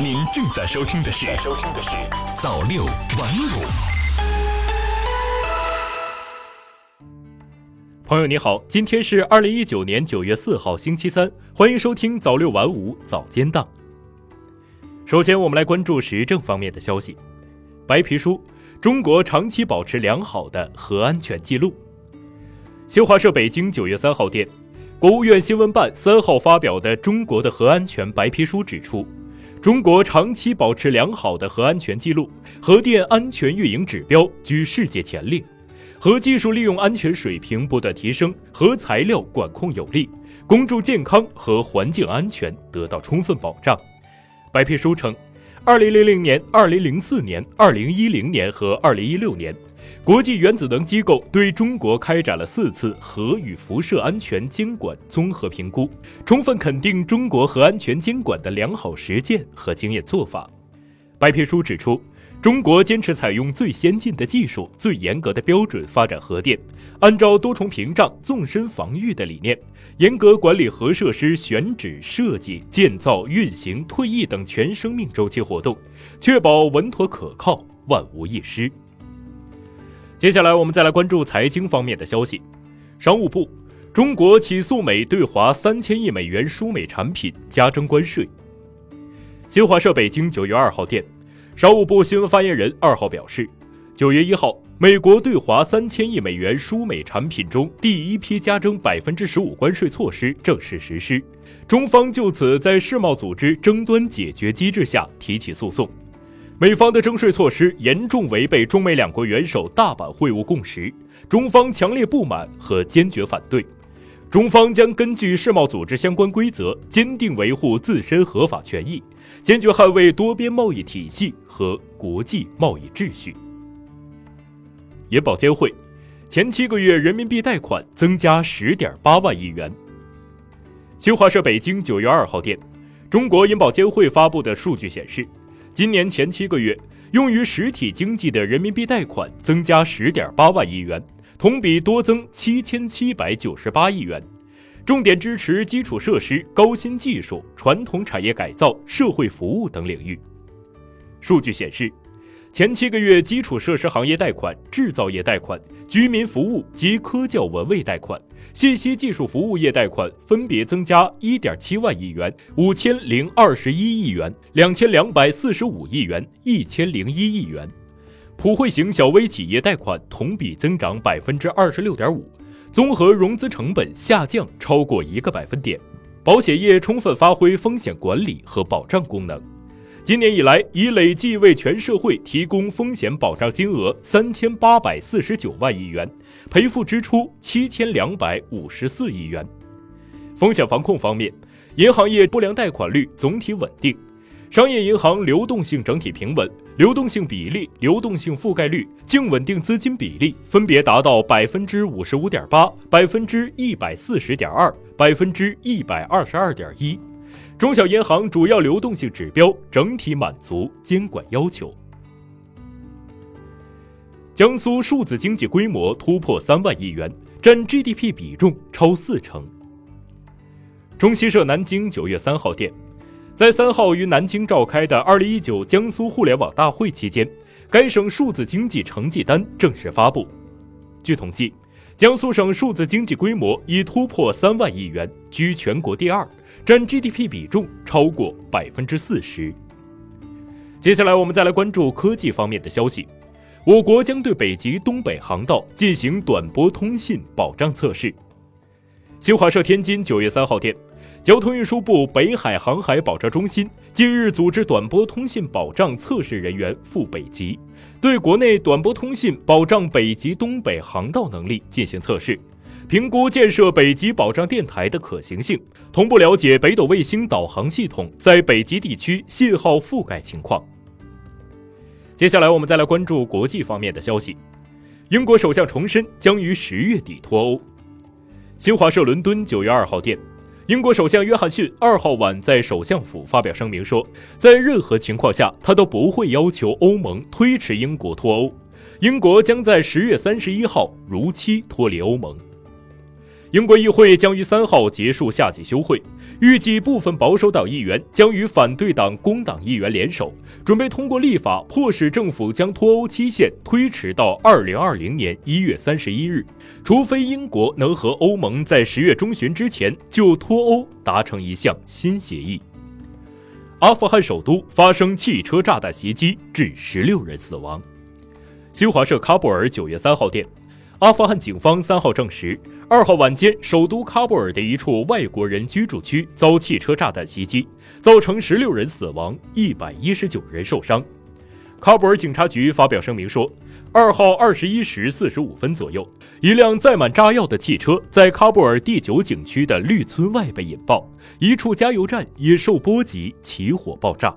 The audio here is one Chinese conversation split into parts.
您正在收听的是《收听的是早六晚五》。朋友你好，今天是二零一九年九月四号星期三，欢迎收听早六晚五早间档。首先，我们来关注时政方面的消息。白皮书：中国长期保持良好的核安全记录。新华社北京九月三号电，国务院新闻办三号发表的《中国的核安全白皮书》指出，中国长期保持良好的核安全记录，核电安全运营指标居世界前列。核技术利用安全水平不断提升，核材料管控有力，公众健康和环境安全得到充分保障。白皮书称，二零零零年、二零零四年、二零一零年和二零一六年，国际原子能机构对中国开展了四次核与辐射安全监管综合评估，充分肯定中国核安全监管的良好实践和经验做法。白皮书指出。中国坚持采用最先进的技术、最严格的标准发展核电，按照多重屏障、纵深防御的理念，严格管理核设施选址、设计、建造、运行、退役等全生命周期活动，确保稳妥可靠、万无一失。接下来，我们再来关注财经方面的消息。商务部：中国起诉美对华三千亿美元输美产品加征关税。新华社北京九月二号电。商务部新闻发言人二号表示，九月一号，美国对华三千亿美元输美产品中第一批加征百分之十五关税措施正式实施，中方就此在世贸组织争端解决机制下提起诉讼。美方的征税措施严重违背中美两国元首大阪会晤共识，中方强烈不满和坚决反对。中方将根据世贸组织相关规则，坚定维护自身合法权益，坚决捍卫多边贸易体系和国际贸易秩序。银保监会前七个月人民币贷款增加十点八万亿元。新华社北京九月二号电，中国银保监会发布的数据显示，今年前七个月用于实体经济的人民币贷款增加十点八万亿元。同比多增七千七百九十八亿元，重点支持基础设施、高新技术、传统产业改造、社会服务等领域。数据显示，前七个月基础设施行业贷款、制造业贷款、居民服务及科教文卫贷款、信息技术服务业贷款分别增加一点七万亿元、五千零二十一亿元、两千两百四十五亿元、一千零一亿元。普惠型小微企业贷款同比增长百分之二十六点五，综合融资成本下降超过一个百分点。保险业充分发挥风险管理和保障功能，今年以来已累计为全社会提供风险保障金额三千八百四十九万亿元，赔付支出七千两百五十四亿元。风险防控方面，银行业不良贷款率总体稳定。商业银行流动性整体平稳，流动性比例、流动性覆盖率、净稳定资金比例分别达到百分之五十五点八、百分之一百四十点二、百分之一百二十二点一。中小银行主要流动性指标整体满足监管要求。江苏数字经济规模突破三万亿元，占 GDP 比重超四成。中新社南京九月三号电。在三号于南京召开的二零一九江苏互联网大会期间，该省数字经济成绩单正式发布。据统计，江苏省数字经济规模已突破三万亿元，居全国第二，占 GDP 比重超过百分之四十。接下来，我们再来关注科技方面的消息。我国将对北极东北航道进行短波通信保障测试。新华社天津九月三号电。交通运输部北海航海保障中心近日组织短波通信保障测试人员赴北极，对国内短波通信保障北极东北航道能力进行测试，评估建设北极保障电台的可行性，同步了解北斗卫星导航系统在北极地区信号覆盖情况。接下来，我们再来关注国际方面的消息。英国首相重申将于十月底脱欧。新华社伦敦九月二号电。英国首相约翰逊二号晚在首相府发表声明说，在任何情况下，他都不会要求欧盟推迟英国脱欧。英国将在十月三十一号如期脱离欧盟。英国议会将于三号结束夏季休会，预计部分保守党议员将与反对党工党议员联手，准备通过立法迫使政府将脱欧期限推迟到二零二零年一月三十一日，除非英国能和欧盟在十月中旬之前就脱欧达成一项新协议。阿富汗首都发生汽车炸弹袭击，致十六人死亡。新华社喀布尔九月三号电，阿富汗警方三号证实。二号晚间，首都喀布尔的一处外国人居住区遭汽车炸弹袭击，造成十六人死亡，一百一十九人受伤。喀布尔警察局发表声明说，二号二十一时四十五分左右，一辆载满炸药的汽车在喀布尔第九景区的绿村外被引爆，一处加油站也受波及，起火爆炸。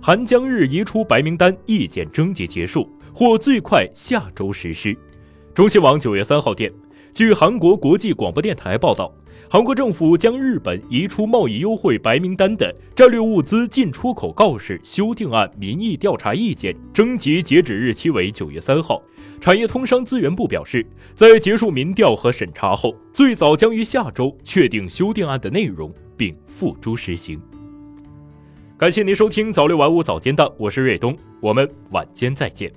韩江日移出白名单意见征集结束，或最快下周实施。中新网九月三号电，据韩国国际广播电台报道，韩国政府将日本移出贸易优惠白名单的战略物资进出口告示修订案民意调查意见征集截止日期为九月三号。产业通商资源部表示，在结束民调和审查后，最早将于下周确定修订案的内容并付诸实行。感谢您收听早六晚五早间档，我是瑞东，我们晚间再见。